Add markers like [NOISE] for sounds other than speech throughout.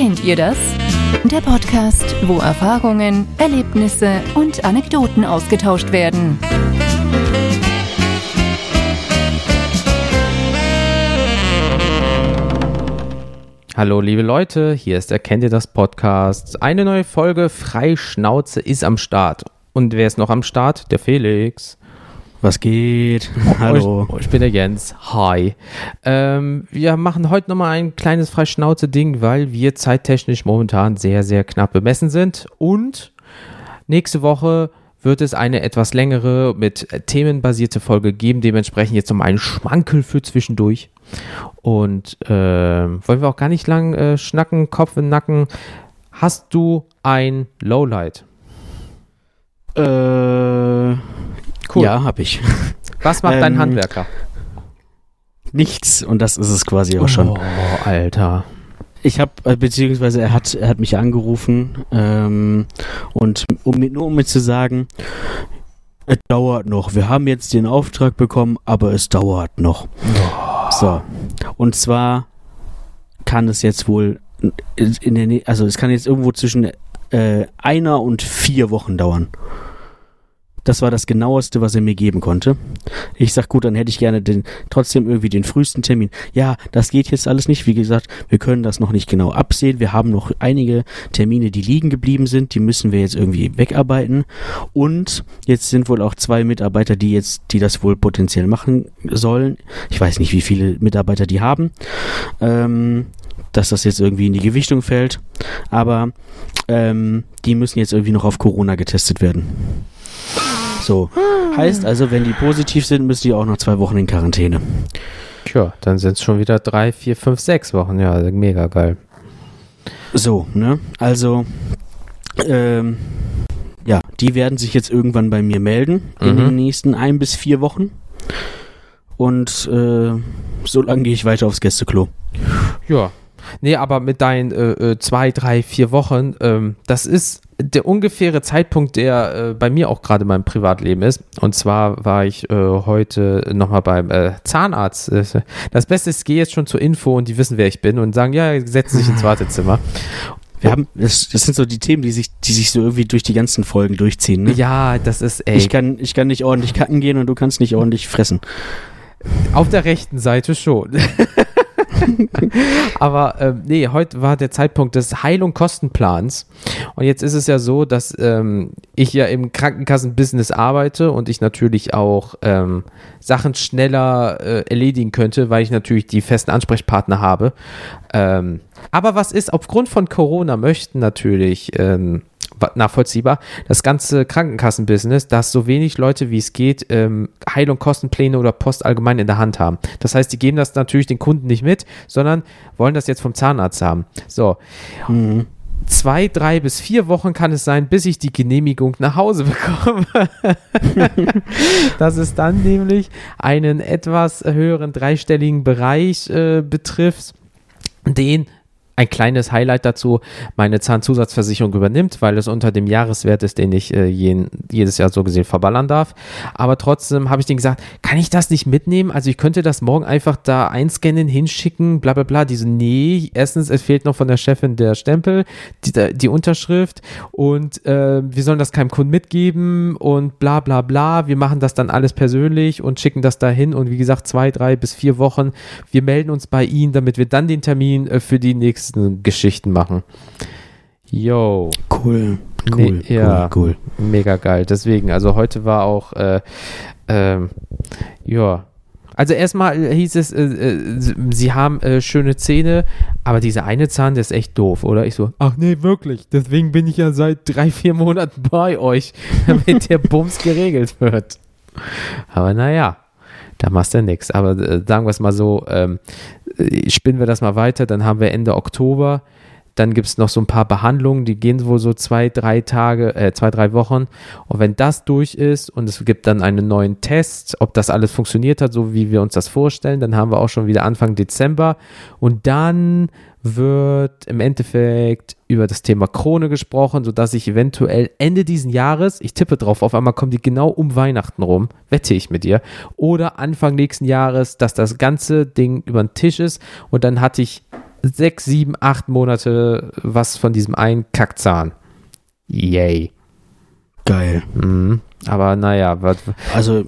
Kennt ihr das? Der Podcast, wo Erfahrungen, Erlebnisse und Anekdoten ausgetauscht werden. Hallo liebe Leute, hier ist der Kennt ihr das Podcast. Eine neue Folge Freischnauze ist am Start. Und wer ist noch am Start? Der Felix. Was geht? [LAUGHS] Hallo. Ich, ich, bin der Jens. Hi. Ähm, wir machen heute nochmal ein kleines Freischnauze-Ding, weil wir zeittechnisch momentan sehr, sehr knapp bemessen sind. Und nächste Woche wird es eine etwas längere, mit themenbasierte Folge geben. Dementsprechend jetzt nochmal ein Schmankel für zwischendurch. Und äh, wollen wir auch gar nicht lang äh, schnacken, Kopf in Nacken. Hast du ein Lowlight? Äh Cool. Ja, habe ich. [LAUGHS] Was macht ähm, dein Handwerker? Nichts und das ist es quasi auch schon. Oh, Alter. Ich habe, äh, beziehungsweise er hat, er hat mich angerufen ähm, und um, nur um mir zu sagen, es dauert noch. Wir haben jetzt den Auftrag bekommen, aber es dauert noch. Oh. So. Und zwar kann es jetzt wohl in der, also es kann jetzt irgendwo zwischen äh, einer und vier Wochen dauern. Das war das genaueste, was er mir geben konnte. Ich sag, gut, dann hätte ich gerne den, trotzdem irgendwie den frühesten Termin. Ja, das geht jetzt alles nicht. Wie gesagt, wir können das noch nicht genau absehen. Wir haben noch einige Termine, die liegen geblieben sind. Die müssen wir jetzt irgendwie wegarbeiten. Und jetzt sind wohl auch zwei Mitarbeiter, die jetzt, die das wohl potenziell machen sollen. Ich weiß nicht, wie viele Mitarbeiter die haben. Ähm, dass das jetzt irgendwie in die Gewichtung fällt. Aber ähm, die müssen jetzt irgendwie noch auf Corona getestet werden. So. Heißt also, wenn die positiv sind, müssen die auch noch zwei Wochen in Quarantäne. Tja, dann sind es schon wieder drei, vier, fünf, sechs Wochen. Ja, mega geil. So, ne? Also, ähm, ja, die werden sich jetzt irgendwann bei mir melden in mhm. den nächsten ein bis vier Wochen. Und äh, so lange gehe ich weiter aufs Gästeklo. Ja. Nee, aber mit deinen äh, äh zwei, drei, vier Wochen, ähm, das ist der ungefähre Zeitpunkt, der äh, bei mir auch gerade in meinem Privatleben ist. Und zwar war ich äh, heute nochmal beim äh, Zahnarzt. Das Beste ist, ich gehe jetzt schon zur Info und die wissen, wer ich bin und sagen, ja, setzen sich ins Wartezimmer. Wir haben, das, das, sind so die Themen, die sich, die sich so irgendwie durch die ganzen Folgen durchziehen. Ne? Ja, das ist ey. Ich kann, ich kann nicht ordentlich kacken gehen und du kannst nicht ordentlich fressen. Auf der rechten Seite schon. [LAUGHS] [LAUGHS] Aber ähm, nee, heute war der Zeitpunkt des Heil- und Kostenplans. Und jetzt ist es ja so, dass ähm, ich ja im Krankenkassenbusiness arbeite und ich natürlich auch ähm, Sachen schneller äh, erledigen könnte, weil ich natürlich die festen Ansprechpartner habe. Ähm, aber was ist, aufgrund von Corona möchten natürlich ähm, nachvollziehbar. Das ganze Krankenkassenbusiness, dass so wenig Leute wie es geht ähm, Heil- und Kostenpläne oder Post allgemein in der Hand haben. Das heißt, die geben das natürlich den Kunden nicht mit, sondern wollen das jetzt vom Zahnarzt haben. So. Mhm zwei, drei bis vier Wochen kann es sein, bis ich die Genehmigung nach Hause [LAUGHS] bekomme. dass es dann nämlich einen etwas höheren dreistelligen Bereich äh, betrifft, den ein kleines Highlight dazu, meine Zahnzusatzversicherung übernimmt, weil es unter dem Jahreswert ist, den ich äh, jeden, jedes Jahr so gesehen verballern darf. Aber trotzdem habe ich denen gesagt, kann ich das nicht mitnehmen? Also ich könnte das morgen einfach da einscannen, hinschicken, bla bla bla. Diese, nee, erstens, es fehlt noch von der Chefin der Stempel, die, die Unterschrift und äh, wir sollen das keinem Kunden mitgeben und bla bla bla. Wir machen das dann alles persönlich und schicken das dahin und wie gesagt, zwei, drei bis vier Wochen. Wir melden uns bei Ihnen, damit wir dann den Termin äh, für die nächste nächsten Geschichten machen. Yo. Cool. Cool, nee, ja, cool, cool. Mega geil. Deswegen, also heute war auch, äh, äh, ja. Also erstmal hieß es, äh, äh, sie haben äh, schöne Zähne, aber dieser eine Zahn, der ist echt doof, oder? Ich so, ach nee, wirklich. Deswegen bin ich ja seit drei, vier Monaten bei euch, [LAUGHS] damit der Bums geregelt wird. Aber naja, da machst du nichts. Aber äh, sagen wir es mal so, ähm, äh, spinnen wir das mal weiter, dann haben wir Ende Oktober. Dann gibt es noch so ein paar Behandlungen, die gehen wohl so zwei, drei Tage, äh, zwei, drei Wochen. Und wenn das durch ist und es gibt dann einen neuen Test, ob das alles funktioniert hat, so wie wir uns das vorstellen, dann haben wir auch schon wieder Anfang Dezember. Und dann wird im Endeffekt über das Thema Krone gesprochen, sodass ich eventuell Ende diesen Jahres, ich tippe drauf, auf einmal kommen die genau um Weihnachten rum, wette ich mit dir, oder Anfang nächsten Jahres, dass das ganze Ding über den Tisch ist und dann hatte ich sechs, sieben, acht Monate was von diesem einen Kackzahn. Yay. Geil. Mhm. Aber naja, was, Also,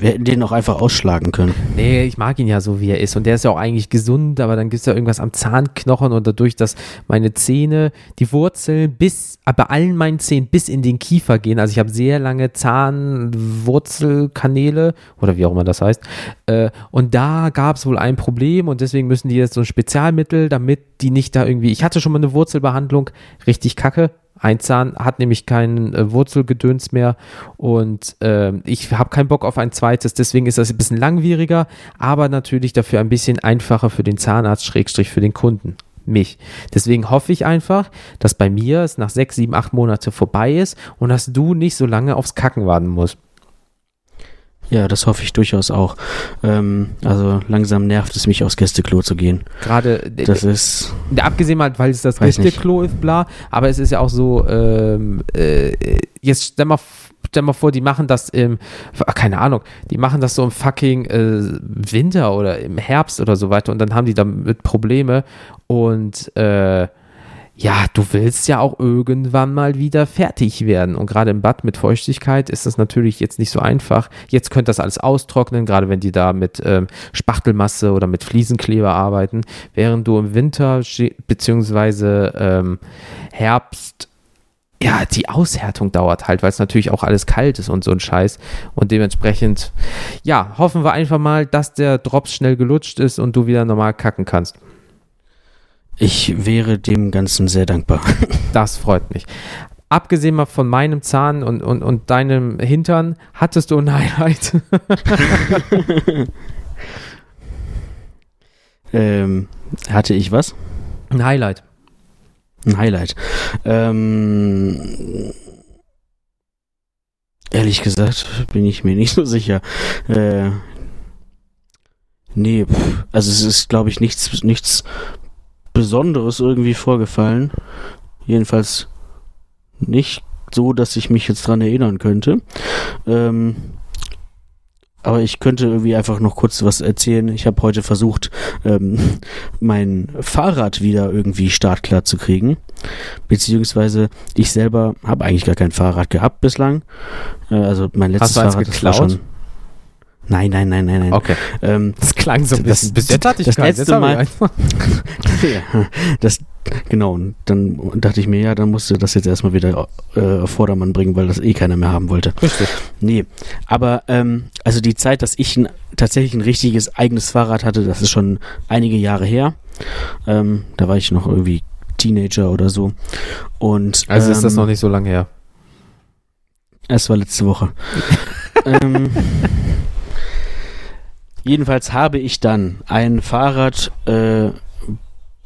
wir hätten den auch einfach ausschlagen können. nee, ich mag ihn ja so, wie er ist. Und der ist ja auch eigentlich gesund, aber dann gibt es ja irgendwas am Zahnknochen und dadurch, dass meine Zähne, die Wurzeln bis, bei allen meinen Zähnen bis in den Kiefer gehen. Also ich habe sehr lange Zahnwurzelkanäle oder wie auch immer das heißt. Äh, und da gab es wohl ein Problem und deswegen müssen die jetzt so ein Spezialmittel, damit die nicht da irgendwie. Ich hatte schon mal eine Wurzelbehandlung, richtig kacke. Ein Zahn hat nämlich keinen äh, Wurzelgedöns mehr und ähm, ich habe keinen Bock auf ein zweites, deswegen ist das ein bisschen langwieriger, aber natürlich dafür ein bisschen einfacher für den Zahnarzt, Schrägstrich für den Kunden. Mich. Deswegen hoffe ich einfach, dass bei mir es nach sechs, sieben, acht Monate vorbei ist und dass du nicht so lange aufs Kacken warten musst. Ja, das hoffe ich durchaus auch. Ähm, also langsam nervt es mich, aufs Gästeklo zu gehen. Gerade äh, Das ist. Ja, abgesehen mal, weil es das Weiß nicht. Ist, bla, aber es ist ja auch so, ähm, äh, jetzt stell mal, stell mal vor, die machen das im, ach, keine Ahnung, die machen das so im fucking äh, Winter oder im Herbst oder so weiter und dann haben die damit Probleme und äh, ja, du willst ja auch irgendwann mal wieder fertig werden. Und gerade im Bad mit Feuchtigkeit ist das natürlich jetzt nicht so einfach. Jetzt könnt das alles austrocknen, gerade wenn die da mit ähm, Spachtelmasse oder mit Fliesenkleber arbeiten. Während du im Winter beziehungsweise ähm, Herbst ja, die Aushärtung dauert halt, weil es natürlich auch alles kalt ist und so ein Scheiß. Und dementsprechend, ja, hoffen wir einfach mal, dass der Drops schnell gelutscht ist und du wieder normal kacken kannst. Ich wäre dem Ganzen sehr dankbar. [LAUGHS] Das freut mich. Abgesehen mal von meinem Zahn und, und, und deinem Hintern, hattest du ein [LAUGHS] Highlight? [LAUGHS] ähm, hatte ich was? ein Highlight. Ein Highlight. Ähm, ehrlich gesagt bin ich mir nicht so sicher. Äh, nee, pff, also es ist, glaube ich, nichts, nichts Besonderes irgendwie vorgefallen. Jedenfalls nicht so, dass ich mich jetzt dran erinnern könnte. Ähm, aber ich könnte irgendwie einfach noch kurz was erzählen. Ich habe heute versucht, ähm, [LAUGHS] mein Fahrrad wieder irgendwie startklar zu kriegen. Beziehungsweise ich selber habe eigentlich gar kein Fahrrad gehabt bislang. Äh, also mein letztes du eins Fahrrad das war geklaut? schon. Nein, nein, nein, nein, nein. Okay. Ähm, Das klang so ein Das- bisschen. Bis jetzt hatte ich das letzte Mal- [LAUGHS] ja, das, genau, und dann dachte ich mir, ja, dann musst du das jetzt erstmal wieder äh, auf Vordermann bringen, weil das eh keiner mehr haben wollte. Richtig. Nee, aber ähm, also die Zeit, dass ich ein, tatsächlich ein richtiges eigenes Fahrrad hatte, das ist schon einige Jahre her. Ähm, da war ich noch irgendwie Teenager oder so. Und Also ist das ähm, noch nicht so lange her. Es war letzte Woche. [LAUGHS] ähm, jedenfalls habe ich dann ein Fahrrad äh,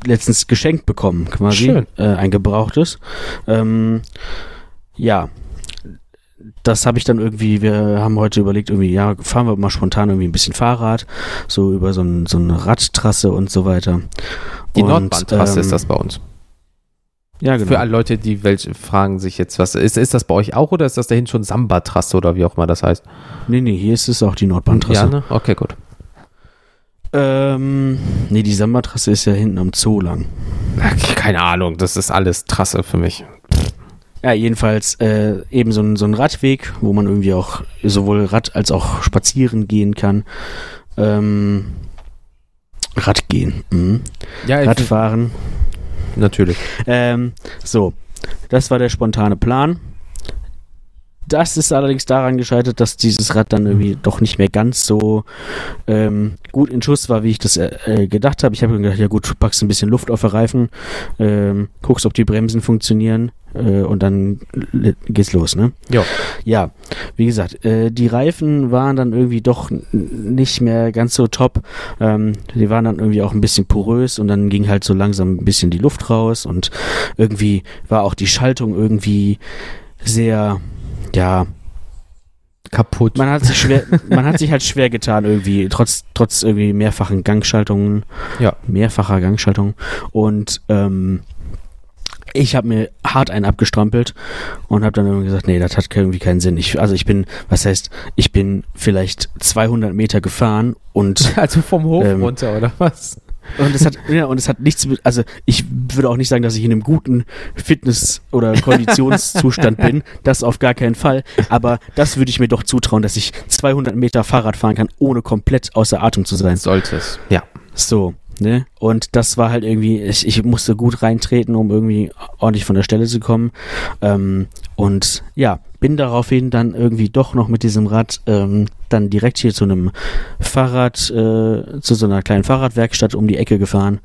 letztens geschenkt bekommen, quasi. Schön. Äh, ein gebrauchtes. Ähm, ja. Das habe ich dann irgendwie, wir haben heute überlegt, irgendwie, ja, fahren wir mal spontan irgendwie ein bisschen Fahrrad, so über so, ein, so eine Radtrasse und so weiter. Die Und, Nordbahntrasse ähm, ist das bei uns. Ja, genau. Für alle Leute, die welche fragen sich jetzt, was ist, ist das bei euch auch oder ist das dahin schon Samba-Trasse oder wie auch immer das heißt? Nee, nee, hier ist es auch die Nordbahntrasse. Ja, ne? Okay, gut. Ähm, nee, die Samba-Trasse ist ja hinten am Zoo lang. Keine Ahnung, das ist alles Trasse für mich. Ja, jedenfalls äh, eben so ein, so ein Radweg, wo man irgendwie auch sowohl Rad als auch spazieren gehen kann. Ähm, Radgehen. Mhm. Ja, Radfahren. natürlich. Ähm, so, das war der spontane Plan. Das ist allerdings daran gescheitert, dass dieses Rad dann irgendwie doch nicht mehr ganz so ähm, gut in Schuss war, wie ich das äh, äh, gedacht habe. Ich habe gedacht, ja gut, du packst ein bisschen Luft auf den Reifen, ähm, guckst, ob die Bremsen funktionieren äh, und dann geht's los, ne? Ja. Ja, wie gesagt, äh, die Reifen waren dann irgendwie doch nicht mehr ganz so top. Ähm, die waren dann irgendwie auch ein bisschen porös und dann ging halt so langsam ein bisschen die Luft raus und irgendwie war auch die Schaltung irgendwie sehr, ja, Kaputt. man hat sich [LAUGHS] schwer, man hat sich halt schwer getan irgendwie, trotz, trotz irgendwie mehrfachen Gangschaltungen, Ja. mehrfacher Gangschaltung und ähm, ich habe mir hart einen abgestrampelt und habe dann irgendwie gesagt, nee, das hat irgendwie keinen Sinn. Ich, also ich bin, was heißt, ich bin vielleicht 200 Meter gefahren und [LAUGHS] also vom Hof Ähm, runter, oder was? Und es hat, [LAUGHS] ja, und es hat nichts mit, also ich würde auch nicht sagen, dass ich in einem guten Fitness- oder Konditionszustand bin. Das auf gar keinen Fall. Aber das würde ich mir doch zutrauen, dass ich 200 Meter Fahrrad fahren kann, ohne komplett außer Atem zu sein. Sollte es. Ja. So, ne? Und das war halt irgendwie, ich, ich musste gut reintreten, um irgendwie ordentlich von der Stelle zu kommen. Ähm, und ja, bin daraufhin dann irgendwie doch noch mit diesem Rad ähm, dann direkt hier zu einem Fahrrad, äh, zu so einer kleinen Fahrradwerkstatt um die Ecke gefahren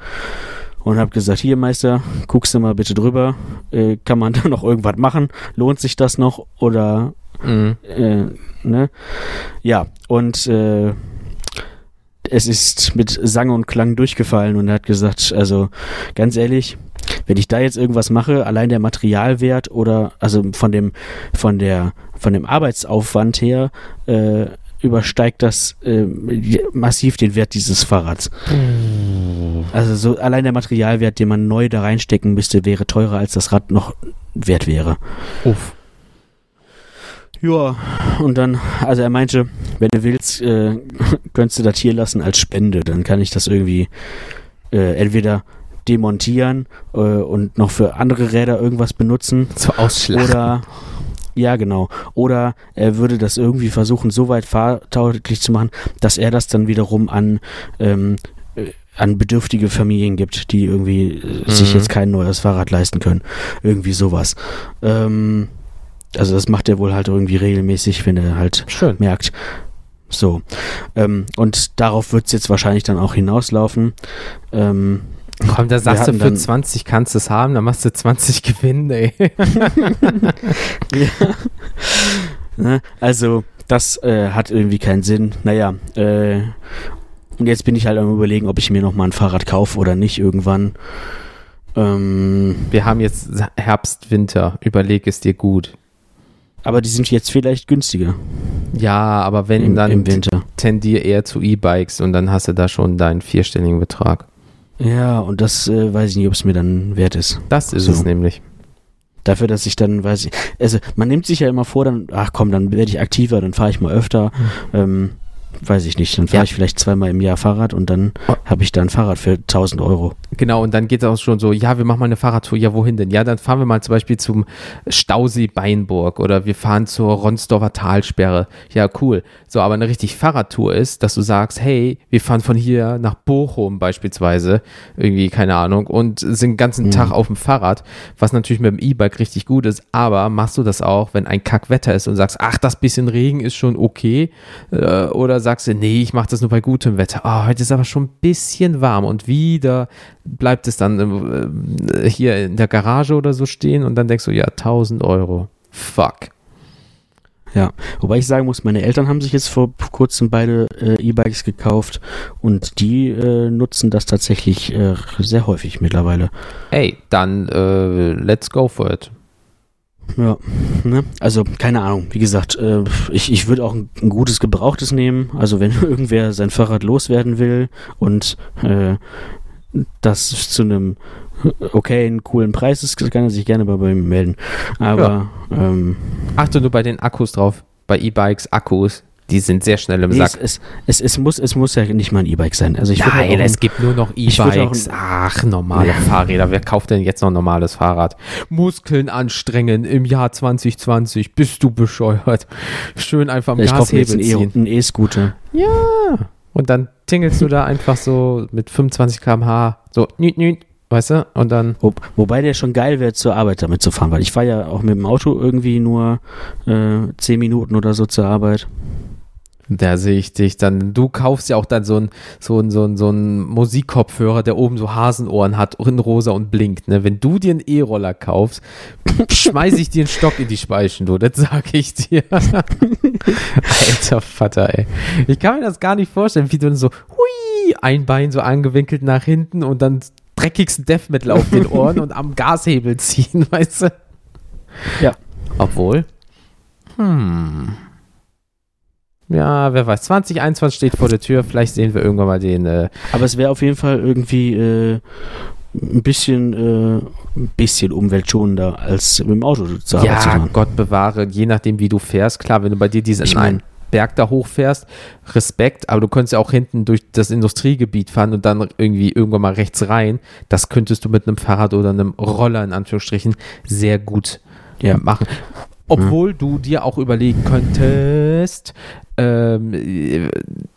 und habe gesagt, hier Meister, guckst du mal bitte drüber, äh, kann man [LAUGHS] da noch irgendwas machen, lohnt sich das noch oder Mhm. äh, ne? Ja, und äh, es ist mit Sang und Klang durchgefallen und er hat gesagt, also ganz ehrlich, wenn ich da jetzt irgendwas mache, allein der Materialwert oder also von dem von der von dem Arbeitsaufwand her äh, übersteigt das äh, massiv den Wert dieses Fahrrads. Also so allein der Materialwert, den man neu da reinstecken müsste, wäre teurer als das Rad noch wert wäre. Uff. Ja, und dann, also er meinte, wenn du willst, äh, [LAUGHS] könntest du das hier lassen als Spende, dann kann ich das irgendwie äh, entweder demontieren äh, und noch für andere Räder irgendwas benutzen So ausschlagen. oder ja genau oder er würde das irgendwie versuchen so weit fahrtauglich zu machen, dass er das dann wiederum an ähm, äh, an bedürftige Familien gibt, die irgendwie äh, sich Mhm. jetzt kein neues Fahrrad leisten können, irgendwie sowas. Ähm, also das macht er wohl halt irgendwie regelmäßig, wenn er halt Schön. merkt. So. Ähm, und darauf wird es jetzt wahrscheinlich dann auch hinauslaufen. Ähm, Komm, da sagst du, für dann- 20 kannst du es haben, dann machst du 20 Gewinn, ey. [LAUGHS] ne? Also, das äh, hat irgendwie keinen Sinn. Naja, äh, und jetzt bin ich halt am überlegen, ob ich mir nochmal ein Fahrrad kaufe oder nicht irgendwann. Ähm, Wir haben jetzt Herbst, Winter. Überleg es dir gut. Aber die sind jetzt vielleicht günstiger Ja, aber wenn, im, dann im Winter. tendier eher zu E-Bikes und dann hast du da schon deinen vierstelligen Betrag. Ja, und das äh, weiß ich nicht, ob es mir dann wert ist. Das ist So. es nämlich. Dafür, dass ich dann, weiß ich, also man nimmt sich ja immer vor, dann, ach komm, dann werde ich aktiver, dann fahre ich mal öfter. Ähm, weiß ich nicht, dann fahre Ja. ich vielleicht zweimal im Jahr Fahrrad und dann Oh. habe ich da ein Fahrrad für 1000 Euro. Genau, und dann geht es auch schon so, ja, wir machen mal eine Fahrradtour. Ja, wohin denn? Ja, dann fahren wir mal zum Beispiel zum Stausee Beinburg oder wir fahren zur Ronsdorfer Talsperre. Ja, cool. So, aber eine richtig Fahrradtour ist, dass du sagst, hey, wir fahren von hier nach Bochum beispielsweise, irgendwie, keine Ahnung, und sind den ganzen Mhm. Tag auf dem Fahrrad, was natürlich mit dem E-Bike richtig gut ist, aber machst du das auch, wenn ein Kackwetter ist und sagst, ach, das bisschen Regen ist schon okay, äh, oder sagst du, nee, ich mache das nur bei gutem Wetter. Ah, heute ist aber schon ein bisschen warm und wieder bleibt es dann äh, hier in der Garage oder so stehen und dann denkst du, ja, 1000 Euro. Fuck. Ja, wobei ich sagen muss, meine Eltern haben sich jetzt vor kurzem beide äh, E-Bikes gekauft und die äh, nutzen das tatsächlich äh, sehr häufig mittlerweile. Ey, dann äh, let's go for it. Ja, ne? Also, keine Ahnung. Wie gesagt, äh, ich, ich würde auch ein, ein gutes Gebrauchtes nehmen. Also, wenn [LAUGHS] irgendwer sein Fahrrad loswerden will und äh, das zu einem okayen, coolen Preis ist, kann er sich gerne bei mir melden. Aber, ähm, Achte nur bei den Akkus drauf. Bei E-Bikes, Akkus, die sind sehr schnell im nee, es, Sack. es, es, es, muss, es muss ja nicht mal ein E-Bike sein. Also, ich Nein, ein- es gibt nur noch E-Bikes. Ach, normale Fahrräder. Wer kauft denn jetzt noch ein normales Fahrrad? Muskeln anstrengen im Jahr 2020. Bist du bescheuert? Schön einfach am ich Gashebel E- ziehen. einen E-Scooter. Ja. Und dann tingelst du da einfach so mit 25 km/h so nüt, nüt, weißt du? Und dann Wo, wobei der schon geil wäre, zur Arbeit damit zu fahren, weil ich fahre ja auch mit dem Auto irgendwie nur äh, 10 Minuten oder so zur Arbeit. Da sehe ich dich dann. Du kaufst ja auch dann so ein so ein, so ein, so ein Musikkopfhörer, der oben so Hasenohren hat, in rosa und blinkt. Ne? Wenn du dir einen E-Roller kaufst, schmeiß ich dir einen Stock in die Speichen, du. Das sag ich dir. [LAUGHS] Alter Vater, ey. Ich kann mir das gar nicht vorstellen, wie du dann so, hui, ein Bein so angewinkelt nach hinten und dann dreckigsten Death Metal auf den Ohren und am Gashebel ziehen, [LAUGHS] weißt du? Ja. Obwohl, hm. Ja, wer weiß. 2021 steht vor der Tür. Vielleicht sehen wir irgendwann mal den. Äh, Aber es wäre auf jeden Fall irgendwie äh, ein bisschen, äh, ein bisschen umweltschonender, als mit dem Auto zur Arbeit zu ja, fahren. Gott bewahre, je nachdem, wie du fährst. Klar, wenn du bei dir diesen Ich mein, Berg da hochfährst, Respekt, aber du könntest ja auch hinten durch das Industriegebiet fahren und dann irgendwie irgendwann mal rechts rein. Das könntest du mit einem Fahrrad oder einem Roller in Anführungsstrichen sehr gut Ja. machen. Obwohl du dir auch überlegen könntest, ähm,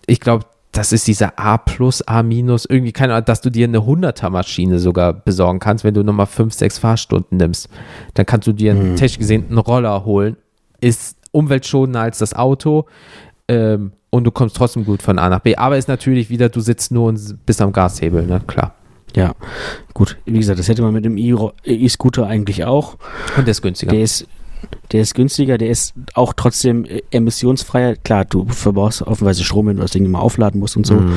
ich glaube, das ist dieser A plus, A minus, irgendwie keine Ahnung, dass du dir eine 100er Maschine sogar besorgen kannst, wenn du nochmal 5, 6 Fahrstunden nimmst. Dann kannst du dir einen, technisch gesehen einen Roller holen. Ist umweltschonender als das Auto ähm, und du kommst trotzdem gut von A nach B. Aber ist natürlich wieder, du sitzt nur und bist am Gashebel, ne? Klar. Ja, gut. Wie gesagt, das hätte man mit dem E-Scooter eigentlich auch. Und der ist günstiger. Der ist, der ist günstiger, der ist auch trotzdem äh, emissionsfreier. Klar, du verbrauchst offenweise Strom, wenn du das Ding immer aufladen musst und so. Mhm.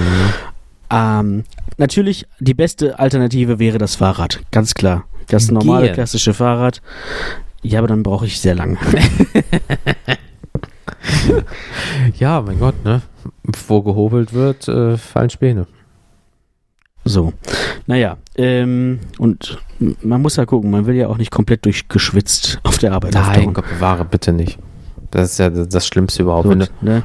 Ähm, natürlich, die beste Alternative wäre das Fahrrad, ganz klar. Das normale, Gehen. klassische Fahrrad. Ja, aber dann brauche ich sehr lange. [LAUGHS] Ja, mein Gott, ne? Wo gehobelt wird, äh, fallen Späne. So. Naja, ähm, und man muss ja gucken, man will ja auch nicht komplett durchgeschwitzt auf der Arbeit Nein, auftauchen. Gott bewahre, bitte nicht. Das ist ja das Schlimmste überhaupt. Du, So, ne?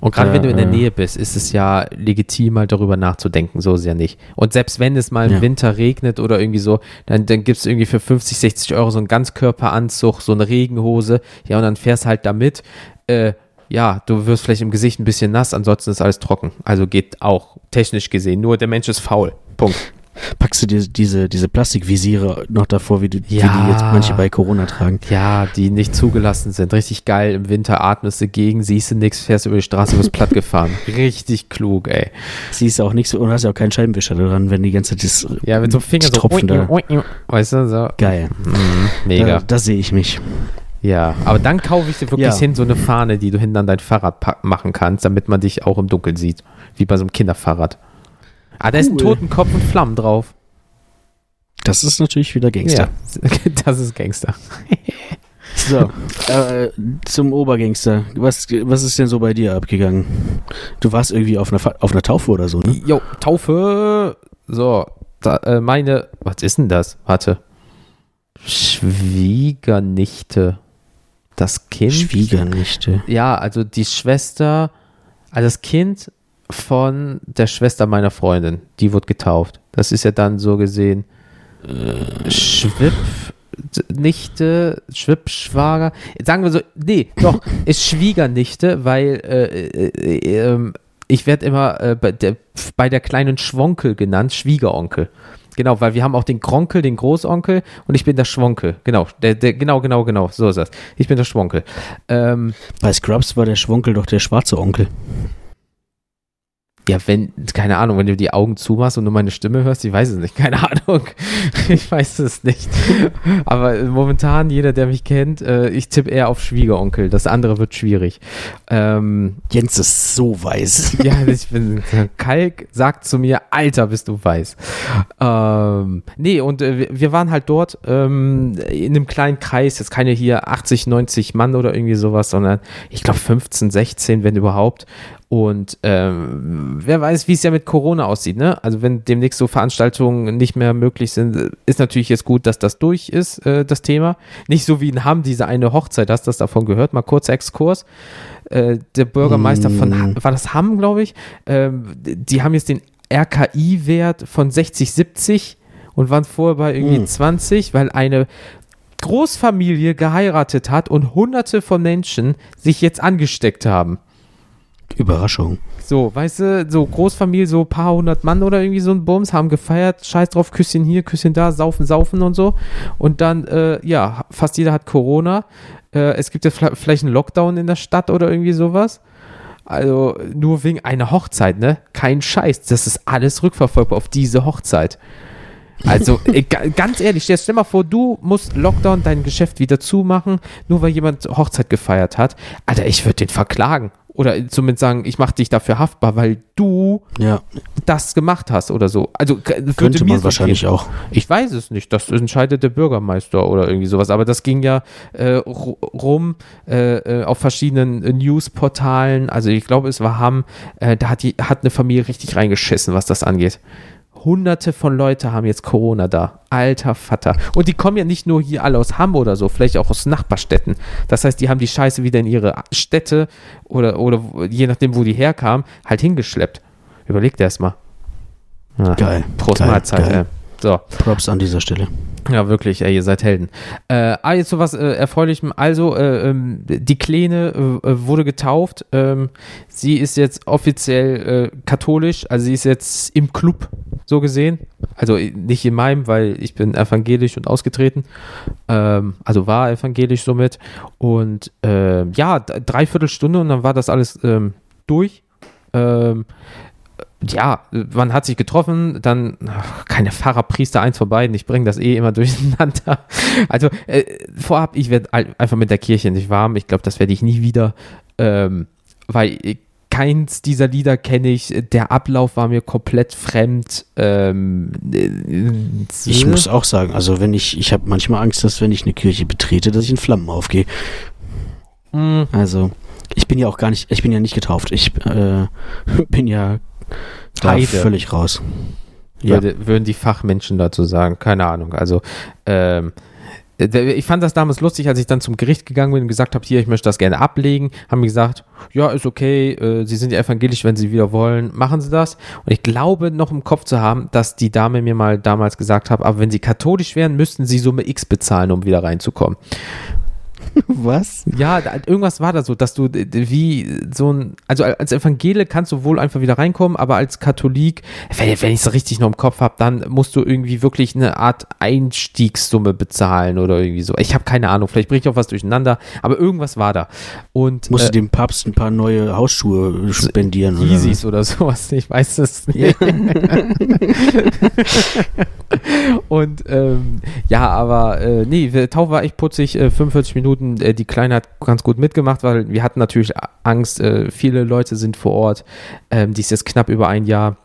und gerade Ja, wenn du in der äh. Nähe bist, ist es ja legitim, mal darüber nachzudenken. So ist ja nicht. Und selbst wenn es mal im Ja. Winter regnet oder irgendwie so, dann, dann gibt es irgendwie für 50, 60 Euro so einen Ganzkörperanzug, so eine Regenhose. Ja, und dann fährst halt damit. Äh, ja, du wirst vielleicht im Gesicht ein bisschen nass, ansonsten ist alles trocken. Also geht auch technisch gesehen. Nur der Mensch ist faul. Punkt. Packst du dir diese, diese Plastikvisiere noch davor, wie, du, wie Ja. die jetzt manche bei Corona tragen? Ja, die nicht zugelassen sind. Richtig geil. Im Winter atmest du gegen, siehst du nichts, fährst über die Straße, wirst platt gefahren. [LAUGHS] Richtig klug, ey. Siehst du auch nicht so und hast ja auch keinen Scheibenwischer dran, wenn die ganze Zeit das, Ja, mit so Finger das so. Tropfen da. Weißt du, so. Geil. Mhm, mega. Da, da sehe ich mich. Ja, aber dann kaufe ich dir wirklich Ja. hin so eine Fahne, die du hinten an dein Fahrrad machen kannst, damit man dich auch im Dunkeln sieht. Wie bei so einem Kinderfahrrad. Ah, da ist ein Cool. Totenkopf und Flammen drauf. Das ist natürlich wieder Gangster. Ja, [LAUGHS] das ist Gangster. [LAUGHS] So, äh, zum Obergangster. Was, was ist denn so bei dir abgegangen? Du warst irgendwie auf einer, auf einer Taufe oder so, ne? Jo, Taufe. So, da, äh, meine, was ist denn das? Warte. Schwiegernichte. Das Kind. Schwiegernichte. Ja, also die Schwester, also das Kind von der Schwester meiner Freundin, die wird getauft. Das ist ja dann so gesehen äh, Schwipp. Nichte, Schwippschwager, sagen wir so, nee, doch, [LAUGHS] ist Schwiegernichte, weil äh, äh, äh, ähm, ich werde immer äh, bei, der, bei der kleinen Schwonkel genannt, Schwiegeronkel. Genau, weil wir haben auch den Kronkel, den Großonkel und ich bin der Schwonkel. Genau, der, der, genau, genau, genau, so ist das. Ich bin der Schwonkel. Ähm, Bei Scrubs war der Schwonkel doch der schwarze Onkel. Ja, wenn, keine Ahnung, wenn du die Augen zumachst und nur meine Stimme hörst, ich weiß es nicht, [LAUGHS] keine Ahnung. Ich weiß es nicht. Aber momentan, jeder, der mich kennt, äh, ich tippe eher auf Schwiegeronkel. Das andere wird schwierig. Ähm, Jens ist so weiß. [LAUGHS] ja, ich bin, Kalk sagt zu mir, Alter, bist du weiß. Ähm, nee, und äh, wir- wir waren halt dort ähm, in einem kleinen Kreis, jetzt keine hier 80, 90 Mann oder irgendwie sowas, sondern ich glaube 15, 16, wenn überhaupt. Und ähm, wer weiß, wie es ja mit Corona aussieht, ne? Also wenn demnächst so Veranstaltungen nicht mehr möglich sind, ist natürlich jetzt gut, dass das durch ist, äh, das Thema. Nicht so wie in Hamm, diese eine Hochzeit, hast du das davon gehört? Mal kurzer Exkurs. Äh, der Bürgermeister von, Ha- war das Hamm, glaube ich? Ähm, die haben jetzt den RKI-Wert von 60, 70 und waren vorher bei irgendwie Hm. 20, weil eine Großfamilie geheiratet hat und hunderte von Menschen sich jetzt angesteckt haben. Überraschung. So, weißt du, so Großfamilie, so ein paar hundert Mann oder irgendwie so ein Bums, haben gefeiert, scheiß drauf, Küsschen hier, Küsschen da, saufen, saufen und so. Und dann, äh, ja, fast jeder hat Corona. Äh, es gibt ja vielleicht einen Lockdown in der Stadt oder irgendwie sowas. Also nur wegen einer Hochzeit, ne? Kein Scheiß. Das ist alles rückverfolgbar auf diese Hochzeit. Also [LAUGHS] ga- ganz ehrlich, stell mal vor, du musst Lockdown dein Geschäft wieder zumachen, nur weil jemand Hochzeit gefeiert hat. Alter, ich würde den verklagen. Oder zumindest sagen, ich mache dich dafür haftbar, weil du Ja, das gemacht hast oder so. Also könnte mir man so wahrscheinlich gehen. auch. Ich weiß es nicht. Das entscheidet der Bürgermeister oder irgendwie sowas. Aber das ging ja äh, ru- rum äh, äh, auf verschiedenen äh, Newsportalen. Also ich glaube, es war Hamm. Äh, da hat, die, hat eine Familie richtig reingeschissen, was das angeht. Hunderte von Leute haben jetzt Corona da. Alter Vater. Und die kommen ja nicht nur hier alle aus Hamburg oder so, vielleicht auch aus Nachbarstädten. Das heißt, die haben die Scheiße wieder in ihre Städte oder, oder je nachdem, wo die herkamen, halt hingeschleppt. Überleg dir das mal. Geil. Prost geil, Mahlzeit. geil. Ey. So. Props an dieser Stelle. Ja, wirklich, ey, ihr seid Helden. Äh, ah, jetzt so was äh, Erfreulichem. Also, äh, ähm, die Kleine äh, äh, wurde getauft. Ähm, sie ist jetzt offiziell äh, katholisch, also sie ist jetzt im Club, so gesehen. Also nicht in meinem, weil ich bin evangelisch und ausgetreten. Ähm, also war evangelisch somit. Und äh, ja, dreiviertel Stunde und dann war das alles ähm, durch. Ähm, ja, man hat sich getroffen, dann ach, keine Pfarrer, Priester, eins von beiden. Ich bringe das eh immer [LAUGHS] durcheinander. Also äh, vorab, ich werde einfach mit der Kirche nicht warm. Ich glaube, das werde ich nie wieder, ähm, weil keins dieser Lieder kenne ich. Der Ablauf war mir komplett fremd. Ähm, äh, Ich muss auch sagen, also wenn ich, ich habe manchmal Angst, dass wenn ich eine Kirche betrete, dass ich in Flammen aufgehe. mh, Also ich bin ja auch gar nicht, ich bin ja nicht getauft. Ich äh, [LAUGHS] bin ja da Heide. völlig raus. Ja. würde, würden die Fachmenschen dazu sagen. Keine Ahnung. Also, ähm, äh, ich fand das damals lustig, als ich dann zum Gericht gegangen bin und gesagt habe, hier, ich möchte das gerne ablegen, haben die gesagt, ja, ist okay, äh, Sie sind ja evangelisch, wenn Sie wieder wollen, machen Sie das. Und ich glaube noch im Kopf zu haben, dass die Dame mir mal damals gesagt hat, aber wenn Sie katholisch wären, müssten Sie Summe X bezahlen, um wieder reinzukommen. [LAUGHS] Was? Ja, da, irgendwas war da so, dass du wie so ein, also als Evangele kannst du wohl einfach wieder reinkommen, aber als Katholik, wenn, wenn ich es richtig noch im Kopf habe, dann musst du irgendwie wirklich eine Art Einstiegssumme bezahlen oder irgendwie so. Ich habe keine Ahnung, vielleicht bricht auch was durcheinander, aber irgendwas war da. Und Musst äh, du dem Papst ein paar neue Hausschuhe spendieren? oder? Yeezys oder sowas, ich weiß es nicht. [LAUGHS] Und ähm, ja, aber äh, nee, Tauch war echt putzig, äh, 45 Minuten. Äh, die Kleine hat ganz gut mitgemacht, weil wir hatten natürlich Angst, äh, viele Leute sind vor Ort. Ähm, die ist jetzt knapp über ein Jahr.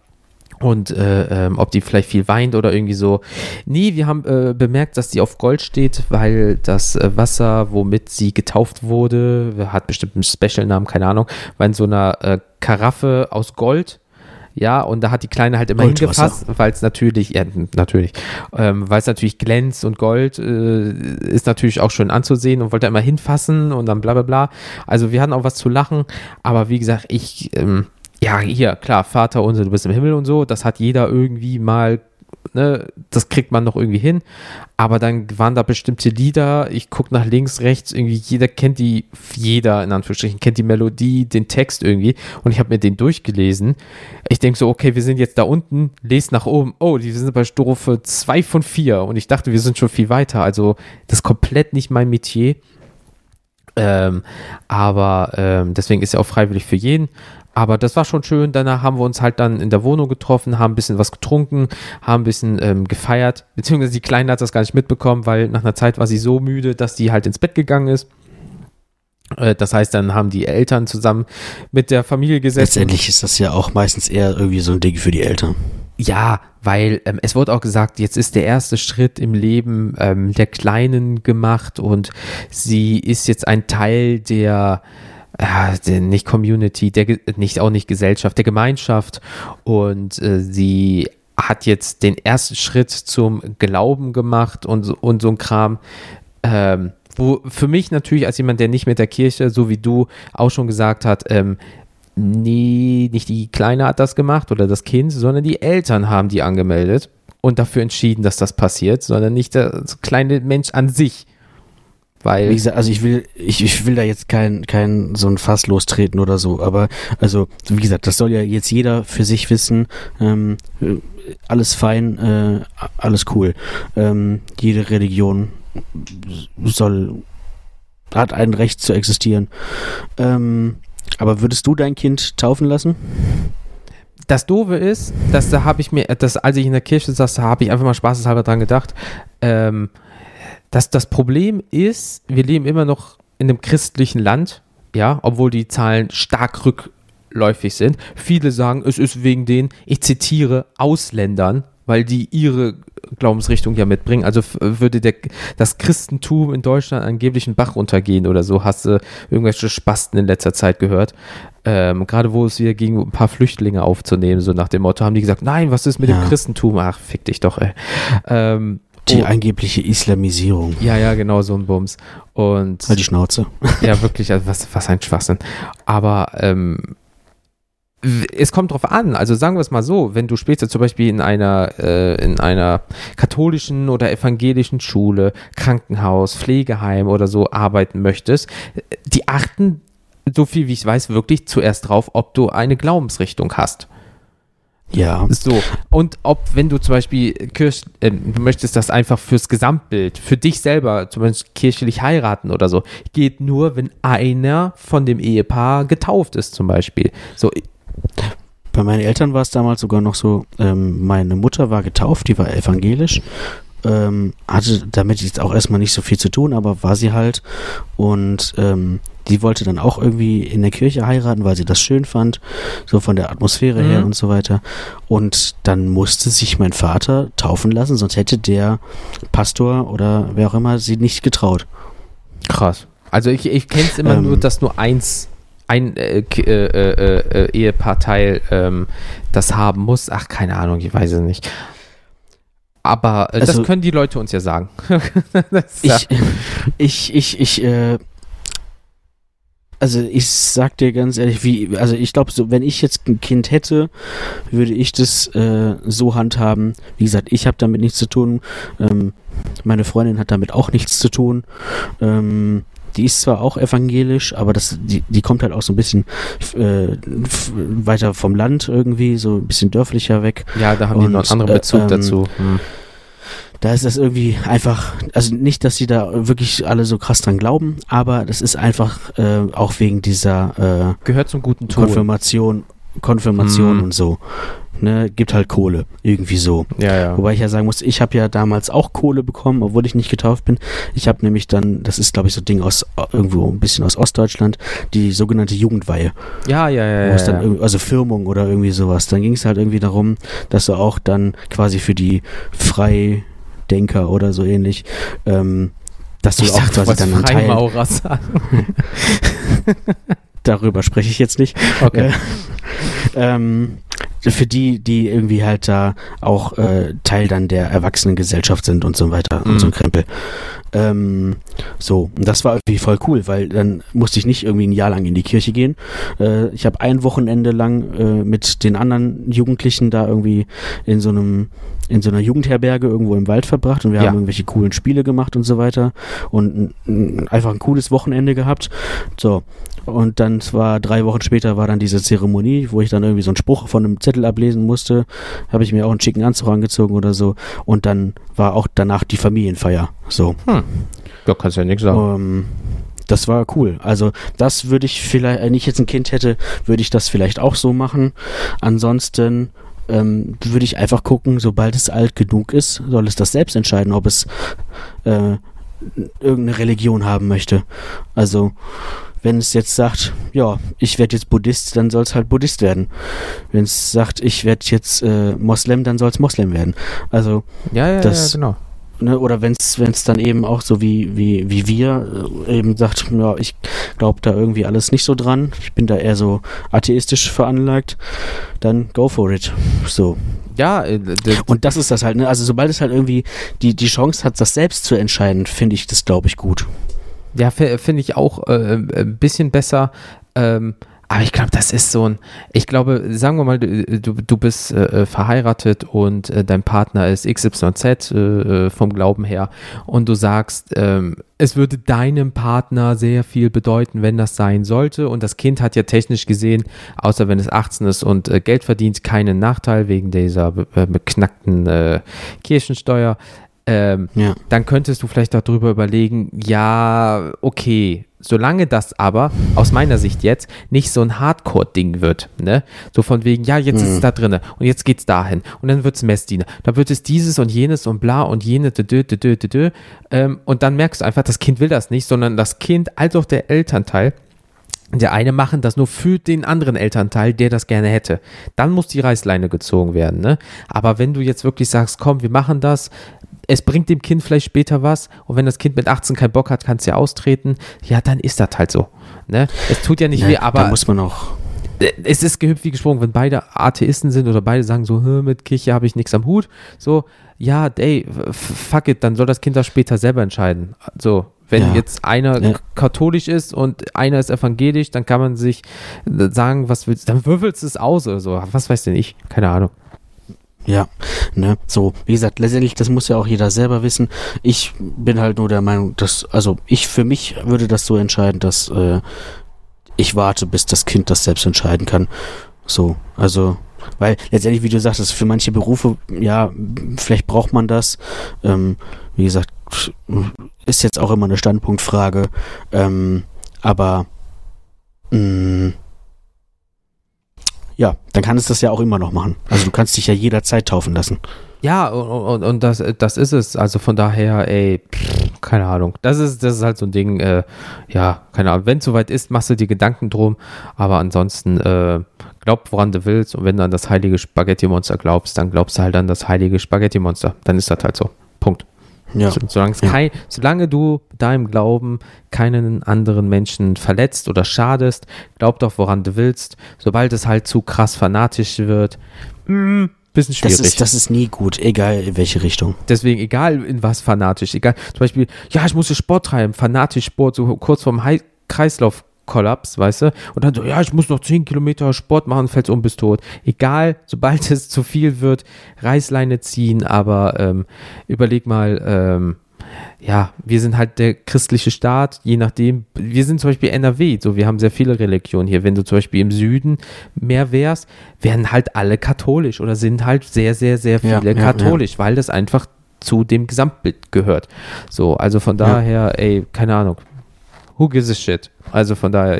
Und äh, ähm, ob die vielleicht viel weint oder irgendwie so. Nee, wir haben äh, bemerkt, dass die auf Gold steht, weil das äh, Wasser, womit sie getauft wurde, hat bestimmt einen Special-Namen, keine Ahnung, war in so einer äh, Karaffe aus Gold. Ja, und da hat die Kleine halt immer hingefasst, weil es natürlich, ja, natürlich, ähm, weil es natürlich glänzt und Gold äh, ist natürlich auch schön anzusehen und wollte immer hinfassen und dann bla bla bla. Also wir hatten auch was zu lachen, aber wie gesagt, ich, ähm, ja, hier, klar, Vater unser, du bist im Himmel und so, das hat jeder irgendwie mal, ne, das kriegt man noch irgendwie hin. Aber dann waren da bestimmte Lieder, ich gucke nach links, rechts, irgendwie jeder kennt die, jeder in Anführungsstrichen kennt die Melodie, den Text irgendwie und ich habe mir den durchgelesen. Ich denke so, okay, wir sind jetzt da unten, lest nach oben, oh, die sind bei Strophe 2 von 4 und ich dachte, wir sind schon viel weiter. Also das ist komplett nicht mein Metier. Ähm, aber ähm, deswegen ist ja auch freiwillig für jeden. Aber das war schon schön. Danach haben wir uns halt dann in der Wohnung getroffen, haben ein bisschen was getrunken, haben ein bisschen ähm, gefeiert. Beziehungsweise die Kleine hat das gar nicht mitbekommen, weil nach einer Zeit war sie so müde, dass die halt ins Bett gegangen ist. Äh, Das heißt, dann haben die Eltern zusammen mit der Familie gesessen. Letztendlich ist das ja auch meistens eher irgendwie so ein Ding für die Eltern. Ja, weil ähm, es wurde auch gesagt, jetzt ist der erste Schritt im Leben ähm, der Kleinen gemacht und sie ist jetzt ein Teil der, äh, nicht Community, der nicht auch nicht Gesellschaft, der Gemeinschaft und äh, sie hat jetzt den ersten Schritt zum Glauben gemacht und, so- und so ein Kram. Ähm, wo für mich natürlich als jemand, der nicht mit der Kirche, so wie du auch schon gesagt hat, ähm, nee, nicht die Kleine hat das gemacht oder das Kind, sondern die Eltern haben die angemeldet und dafür entschieden, dass das passiert, sondern nicht der kleine Mensch an sich. Weil Wie gesagt, also ich will, ich, ich will da jetzt kein, kein so ein Fass lostreten oder so, aber also, wie gesagt, das soll ja jetzt jeder für sich wissen. Ähm, äh, alles fein, äh, alles cool. Ähm, jede Religion soll, hat ein Recht zu existieren. Ähm, aber würdest du dein Kind taufen lassen? das Doofe ist, dass da habe ich mir, dass als ich in der Kirche saß, da habe ich einfach mal spaßeshalber dran gedacht, ähm, dass das Problem ist, wir leben immer noch in einem christlichen Land, ja, obwohl die Zahlen stark rückläufig sind. Viele sagen, es ist wegen den, ich zitiere, Ausländern, weil die ihre Glaubensrichtung ja mitbringen. Also würde der, das Christentum in Deutschland angeblich einen Bach runtergehen oder so, hast du irgendwelche Spasten in letzter Zeit gehört. Ähm, Gerade wo es wieder ging, ein paar Flüchtlinge aufzunehmen, so nach dem Motto, haben die gesagt, nein, was ist mit Ja. dem Christentum? Ach, fick dich doch, ey. Ähm, Die oh, angebliche Islamisierung. ja, ja, genau, so ein Bums. Und Halt die Schnauze. [LAUGHS] ja, wirklich, also was, was ein Schwachsinn. Aber ähm, es kommt drauf an. Also sagen wir es mal so, wenn du später zum Beispiel in einer, äh, in einer katholischen oder evangelischen Schule, Krankenhaus, Pflegeheim oder so arbeiten möchtest, äh, die achten, so viel wie ich weiß, wirklich zuerst drauf, ob du eine Glaubensrichtung hast. Ja. So, und ob, wenn du zum Beispiel Kirch, ähm, du möchtest das einfach fürs Gesamtbild, für dich selber, zum Beispiel kirchlich heiraten oder so, geht nur, wenn einer von dem Ehepaar getauft ist, zum Beispiel. So, Bei meinen Eltern war es damals sogar noch so, ähm, meine Mutter war getauft, die war evangelisch, ähm, hatte damit jetzt auch erstmal nicht so viel zu tun, aber war sie halt und ähm, die wollte dann auch irgendwie in der Kirche heiraten, weil sie das schön fand, so von der Atmosphäre her Mhm. und so weiter. Und dann musste sich mein Vater taufen lassen, sonst hätte der Pastor oder wer auch immer sie nicht getraut. krass. Also ich, ich kenne es immer Ähm. nur, dass nur eins, ein äh, K- äh, äh, äh, Ehepaarteil ähm, das haben muss. Ach, keine Ahnung, ich weiß es nicht. Aber äh, das Also- können die Leute uns ja sagen. [LAUGHS] das, ist ja- Ich, [LAUGHS] ich, ich, ich, äh, also ich sag dir ganz ehrlich, wie, also ich glaube, so, wenn ich jetzt ein Kind hätte, würde ich das äh, so handhaben. Wie gesagt, ich habe damit nichts zu tun. Ähm, meine Freundin hat damit auch nichts zu tun. Ähm, die ist zwar auch evangelisch, aber das, die, die kommt halt auch so ein bisschen äh, weiter vom Land irgendwie, so ein bisschen dörflicher weg. ja, da haben die noch einen und, anderen äh, Bezug ähm, dazu. Hm. Da ist das irgendwie einfach, also nicht, dass sie da wirklich alle so krass dran glauben, aber das ist einfach äh, auch wegen dieser Gehört zum guten äh, Ton. Konfirmation, Konfirmation Mhm. und so. Ne, gibt halt Kohle, irgendwie so. Ja, ja. Wobei ich ja sagen muss, ich habe ja damals auch Kohle bekommen, obwohl ich nicht getauft bin. Ich habe nämlich dann, das ist glaube ich so ein Ding aus irgendwo ein bisschen aus Ostdeutschland, die sogenannte Jugendweihe. Ja, ja, ja. Wo es ja, dann also Firmung oder irgendwie sowas. Dann ging es halt irgendwie darum, dass du auch dann quasi für die Freidenker oder so ähnlich, ähm, dass du Ich auch dachte, quasi dann einen Teil, sagen. [LAUGHS] darüber spreche ich jetzt nicht, Okay. ähm, für die, die irgendwie halt da auch äh, Teil dann der Erwachsenengesellschaft sind und so weiter Mhm. und so ein Krempel. Ähm, so, und das war irgendwie voll cool, weil dann musste ich nicht irgendwie ein Jahr lang in die Kirche gehen. Äh, ich habe ein Wochenende lang äh, mit den anderen Jugendlichen da irgendwie in so einem in so einer Jugendherberge irgendwo im Wald verbracht und wir Ja. haben irgendwelche coolen Spiele gemacht und so weiter und einfach ein cooles Wochenende gehabt. So, und dann war drei Wochen später war dann diese Zeremonie, wo ich dann irgendwie so einen Spruch von einem Zettel ablesen musste. Habe ich mir auch einen schicken Anzug angezogen oder so. Und dann war auch danach die Familienfeier. So. Ja, kannst ja nichts sagen. Ähm, das war cool. Also das würde ich vielleicht, wenn ich jetzt ein Kind hätte, würde ich das vielleicht auch so machen. Ansonsten ähm, würde ich einfach gucken, sobald es alt genug ist, soll es das selbst entscheiden, ob es äh, irgendeine Religion haben möchte. Also wenn es jetzt sagt, ja, ich werde jetzt Buddhist, dann soll es halt Buddhist werden. Wenn es sagt, ich werde jetzt äh, Moslem, dann soll es Moslem werden. Also Ja, ja, das- ja, genau. Ne, oder wenn es dann eben auch so wie, wie, wie wir äh, eben sagt, ja, ich glaube da irgendwie alles nicht so dran, ich bin da eher so atheistisch veranlagt, dann go for it. So. Ja, äh, Und das ist das halt, ne? Also sobald es halt irgendwie die, die Chance hat, das selbst zu entscheiden, finde ich das, glaube ich, gut. ja finde ich auch äh, ein bisschen besser. Ähm, aber ich glaube, das ist so ein, ich glaube, sagen wir mal, du, du, bist äh, verheiratet und äh, dein Partner ist XYZ äh, äh, vom Glauben her und du sagst, ähm, es würde deinem Partner sehr viel bedeuten, wenn das sein sollte und das Kind hat ja technisch gesehen, außer wenn es 18 ist und äh, Geld verdient, keinen Nachteil wegen dieser be be beknackten äh, Kirchensteuer. Ähm, Ja. dann könntest du vielleicht darüber überlegen, ja, okay, solange das aber aus meiner Sicht jetzt nicht so ein Hardcore-Ding wird, ne? So von wegen, ja, jetzt ist es da drinne und jetzt geht's dahin und dann wird's Messdiener, dann wird es dieses und jenes und bla und jene, dö, dö, dö, dö, dö. Ähm, und dann merkst du einfach, das Kind will das nicht, sondern das Kind als auch der Elternteil der eine machen das nur für den anderen Elternteil, der das gerne hätte. Dann muss die Reißleine gezogen werden. Ne? Aber wenn du jetzt wirklich sagst, komm, wir machen das, es bringt dem Kind vielleicht später was und wenn das Kind mit 18 keinen Bock hat, kannst du ja austreten, ja, dann ist das halt so. Ne? Es tut ja nicht Ja, weh, aber da muss man auch. es ist gehüpft wie gesprungen, wenn beide Atheisten sind oder beide sagen so, "Hä, mit Kirche habe ich nichts am Hut, so, ja, ey, fuck it, dann soll das Kind das später selber entscheiden. So, wenn Ja. jetzt einer Ja. katholisch ist und einer ist evangelisch, dann kann man sich äh, sagen, was willst dann würfelst du es aus oder so. Was weiß denn ich? Keine Ahnung. Ja, ne, so, wie gesagt, letztendlich, das muss ja auch jeder selber wissen. Ich bin halt nur der Meinung, dass, also ich für mich würde das so entscheiden, dass äh, ich warte, bis das Kind das selbst entscheiden kann. So, also, weil letztendlich, wie du sagtest, für manche Berufe, ja, vielleicht braucht man das. Ähm, wie gesagt, ist jetzt auch immer eine Standpunktfrage. Ähm, aber mh, ja, dann kann es das ja auch immer noch machen. Also du kannst dich ja jederzeit taufen lassen. Ja, und, und, und das, das ist es. Also von daher, ey, pff, keine Ahnung. Das ist, das ist halt so ein Ding, äh, ja, keine Ahnung. Wenn es soweit ist, machst du dir Gedanken drum. Aber ansonsten, äh, glaub, woran du willst. Und wenn du an das heilige Spaghetti-Monster glaubst, dann glaubst du halt an das heilige Spaghetti-Monster. Dann ist das halt so. Punkt. Ja. So, solange, Ja. kein, solange du deinem Glauben keinen anderen Menschen verletzt oder schadest, glaub doch, woran du willst. Sobald es halt zu krass fanatisch wird, mh, bisschen schwierig. Das ist, das ist nie gut, egal in welche Richtung. Deswegen, egal in was fanatisch, egal, zum Beispiel, ja, ich muss Sport treiben, fanatisch Sport, so kurz vorm Hei- Kreislaufkollaps, weißt du? Und dann so, ja, ich muss noch 10 Kilometer Sport machen, fällst um bis tot. Egal, sobald [LAUGHS] es zu viel wird, Reißleine ziehen, aber ähm, überleg mal, ähm, ja, wir sind halt der christliche Staat, je nachdem, wir sind zum Beispiel NRW, so, wir haben sehr viele Religionen hier. Wenn du zum Beispiel im Süden mehr wärst, wären halt alle katholisch oder sind halt sehr, sehr, sehr Ja, viele ja, ja. katholisch, weil das einfach zu dem Gesamtbild gehört. So, also von Ja. daher, ey, keine Ahnung. Who gives a shit? Also von daher,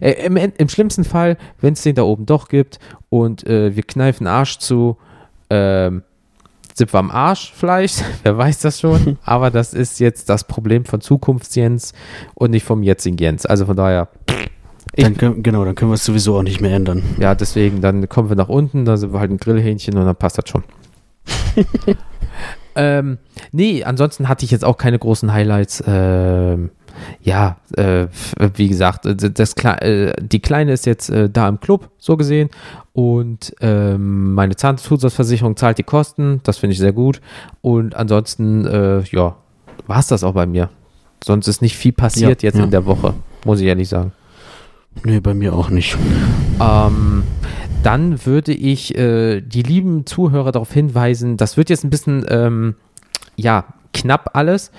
äh, im, im schlimmsten Fall, wenn es den da oben doch gibt und äh, wir kneifen Arsch zu, ähm, sind wir am Arsch vielleicht, [LAUGHS] wer weiß das schon, [LAUGHS] aber das ist jetzt das Problem von Zukunftsjens und nicht vom jetzigen Jens. Also von daher, Ich- Dann können, genau, dann können wir es sowieso auch nicht mehr ändern. ja, deswegen, dann kommen wir nach unten, da sind wir halt ein Grillhähnchen und dann passt das schon. [LAUGHS] ähm, nee, ansonsten hatte ich jetzt auch keine großen Highlights. Ähm, ja, äh, wie gesagt, äh, das, äh, die Kleine ist jetzt äh, da im Club, so gesehen. Und ähm, meine Zahnzusatzversicherung zahlt die Kosten. Das finde ich sehr gut. Und ansonsten, äh, ja, war es das auch bei mir. Sonst ist nicht viel passiert Ja, jetzt ja. in der Woche, muss ich ehrlich sagen. Nee, bei mir auch nicht. Ähm, dann würde ich äh, die lieben Zuhörer darauf hinweisen, das wird jetzt ein bisschen, ähm, ja, knapp alles,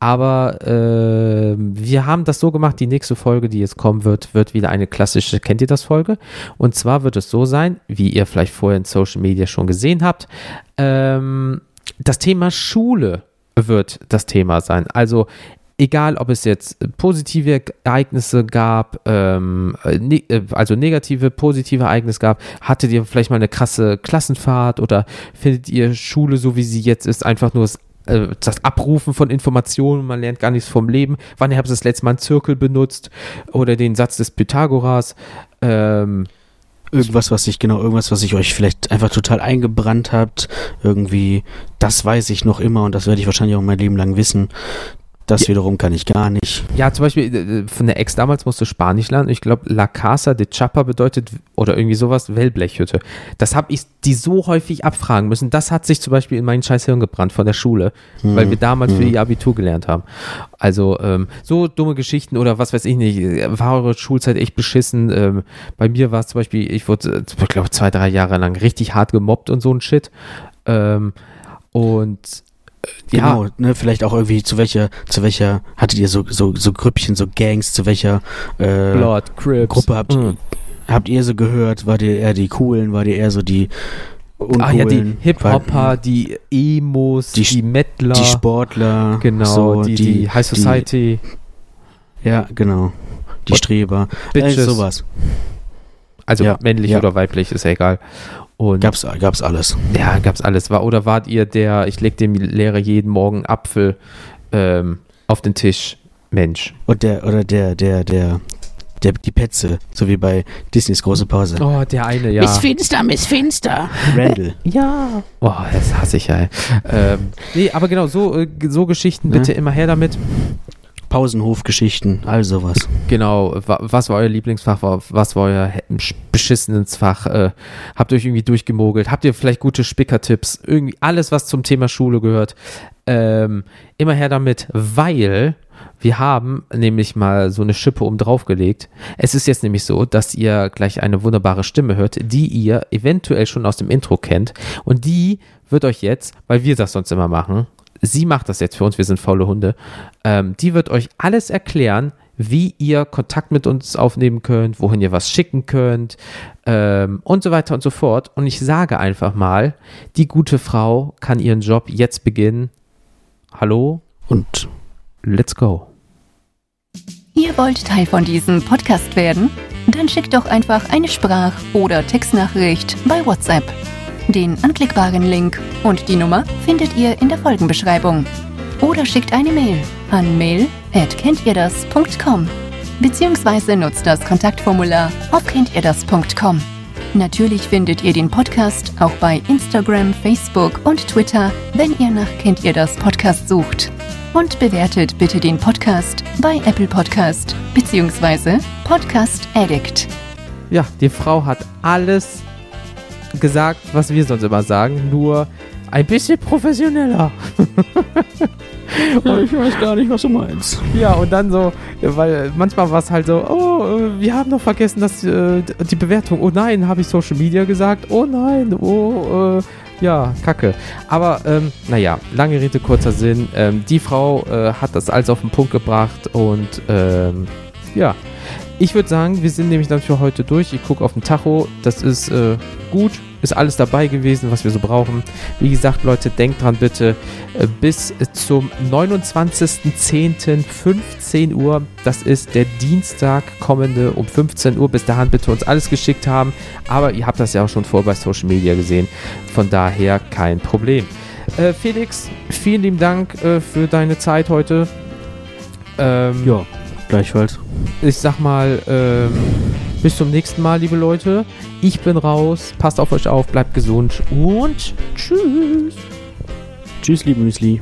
aber äh, wir haben das so gemacht, die nächste Folge, die jetzt kommen wird, wird wieder eine klassische, kennt ihr das Folge? Und zwar wird es so sein, wie ihr vielleicht vorher in Social Media schon gesehen habt, ähm, das Thema Schule wird das Thema sein. Also egal, ob es jetzt positive Ereignisse gab, ähm, äh, ne äh, also negative, positive Ereignisse gab, hattet ihr vielleicht mal eine krasse Klassenfahrt oder findet ihr Schule, so wie sie jetzt ist, einfach nur das, äh, das Abrufen von Informationen, man lernt gar nichts vom Leben. Wann habt ihr das letzte Mal einen Zirkel benutzt oder den Satz des Pythagoras? Ähm, Irgendwas, was ich, genau, irgendwas, was ich euch vielleicht einfach total eingebrannt habt. Irgendwie, das weiß ich noch immer und das werde ich wahrscheinlich auch mein Leben lang wissen. Das Ja. wiederum kann ich gar nicht. Ja, zum Beispiel äh, von der Ex damals musste Spanisch lernen. Ich glaube, La Casa de Chapa bedeutet oder irgendwie sowas Wellblechhütte. Das habe ich die so häufig abfragen müssen. Das hat sich zum Beispiel in mein scheiß Hirn gebrannt von der Schule, weil Hm, wir damals für hm. ihr Abitur gelernt haben. Also ähm, so dumme Geschichten oder was weiß ich nicht. War eure Schulzeit echt beschissen? Ähm, bei mir war es zum Beispiel, ich wurde, äh, ich glaube, zwei, drei Jahre lang richtig hart gemobbt und so ein Shit. Ähm, und äh, ja, Genau, ne, vielleicht auch irgendwie zu welcher, zu welcher, hattet ihr so, so, so Grüppchen, so Gangs, zu welcher äh, Blood, Crips. Gruppe habt, Mm. habt ihr so gehört? War ihr eher die Coolen, war ihr eher so die Uncoolen? Ah ja, die Hip-Hopper, die Emos, die, Die- Mettler, Die Sportler, genau, so, die, die, High Society, ja, genau. Die Streber. Bitches, Äh, sowas. Also Ja, männlich ja. oder weiblich, ist ja egal. Und Gab's, gab's alles. ja, gab's alles. War, oder wart ihr der, ich leg dem Lehrer jeden Morgen Apfel ähm, auf den Tisch, Mensch? Und der, oder der, der, der, Der, die Petze, so wie bei Disneys große Pause. Oh, der eine, ja. Miss Finster, Miss Finster. Randall. [LAUGHS] Ja. Oh, das hasse ich ja. Ähm, nee, aber genau, so, äh, so Geschichten bitte immer her damit. Pausenhofgeschichten, all sowas. Genau, wa- was war euer Lieblingsfach, wa- was war euer beschissenes Fach? Äh, habt ihr euch irgendwie durchgemogelt? Habt ihr vielleicht gute Spickertipps? Irgendwie alles, was zum Thema Schule gehört. Ähm, immer her damit, weil wir haben nämlich mal so eine Schippe oben drauf gelegt. Es ist jetzt nämlich so, dass ihr gleich eine wunderbare Stimme hört, die ihr eventuell schon aus dem Intro kennt. Und die wird euch jetzt, weil wir das sonst immer machen, sie macht das jetzt für uns, wir sind faule Hunde, ähm, die wird euch alles erklären, wie ihr Kontakt mit uns aufnehmen könnt, wohin ihr was schicken könnt ähm, und so weiter und so fort. Und ich sage einfach mal, die gute Frau kann ihren Job jetzt beginnen. Hallo, Und let's go. Ihr wollt Teil von diesem Podcast werden? Dann schickt doch einfach eine Sprach- oder Textnachricht bei WhatsApp. Den anklickbaren Link und die Nummer findet ihr in der Folgenbeschreibung. Oder schickt eine Mail an mail@kenntierdas.com beziehungsweise nutzt das Kontaktformular auf kenntierdas.com. Natürlich findet ihr den Podcast auch bei Instagram, Facebook und Twitter, wenn ihr nach Kennt ihr das Podcast sucht. Und bewertet bitte den Podcast bei Apple Podcast beziehungsweise Podcast Addict. Ja, die Frau hat alles gesagt, was wir sonst immer sagen, nur ein bisschen professioneller. ich weiß gar nicht, was du meinst. Ja, und dann so, weil manchmal war es halt so, oh, äh, wir haben noch vergessen, dass äh, die Bewertung, oh nein, habe ich Social Media gesagt, oh nein, oh, äh, ja, kacke. Aber, ähm, naja, lange Rede, kurzer Sinn, ähm, die Frau äh, hat das alles auf den Punkt gebracht und, ähm, ja. Ich würde sagen, wir sind nämlich dann für heute durch. Ich gucke auf den Tacho. Das ist äh, gut. Ist alles dabei gewesen, was wir so brauchen. Wie gesagt, Leute, denkt dran bitte, äh, bis zum 29.10.15 Uhr. Das ist der Dienstag kommende um 15 Uhr. Bis dahin bitte uns alles geschickt haben. Aber ihr habt das ja auch schon vor bei Social Media gesehen. Von daher kein Problem. Äh, Felix, vielen lieben Dank äh, für deine Zeit heute. Ähm, Ja, gleichfalls. ich sag mal, ähm, bis zum nächsten Mal, liebe Leute. Ich bin raus. Passt auf euch auf, bleibt gesund und tschüss. Tschüss, liebe Müsli.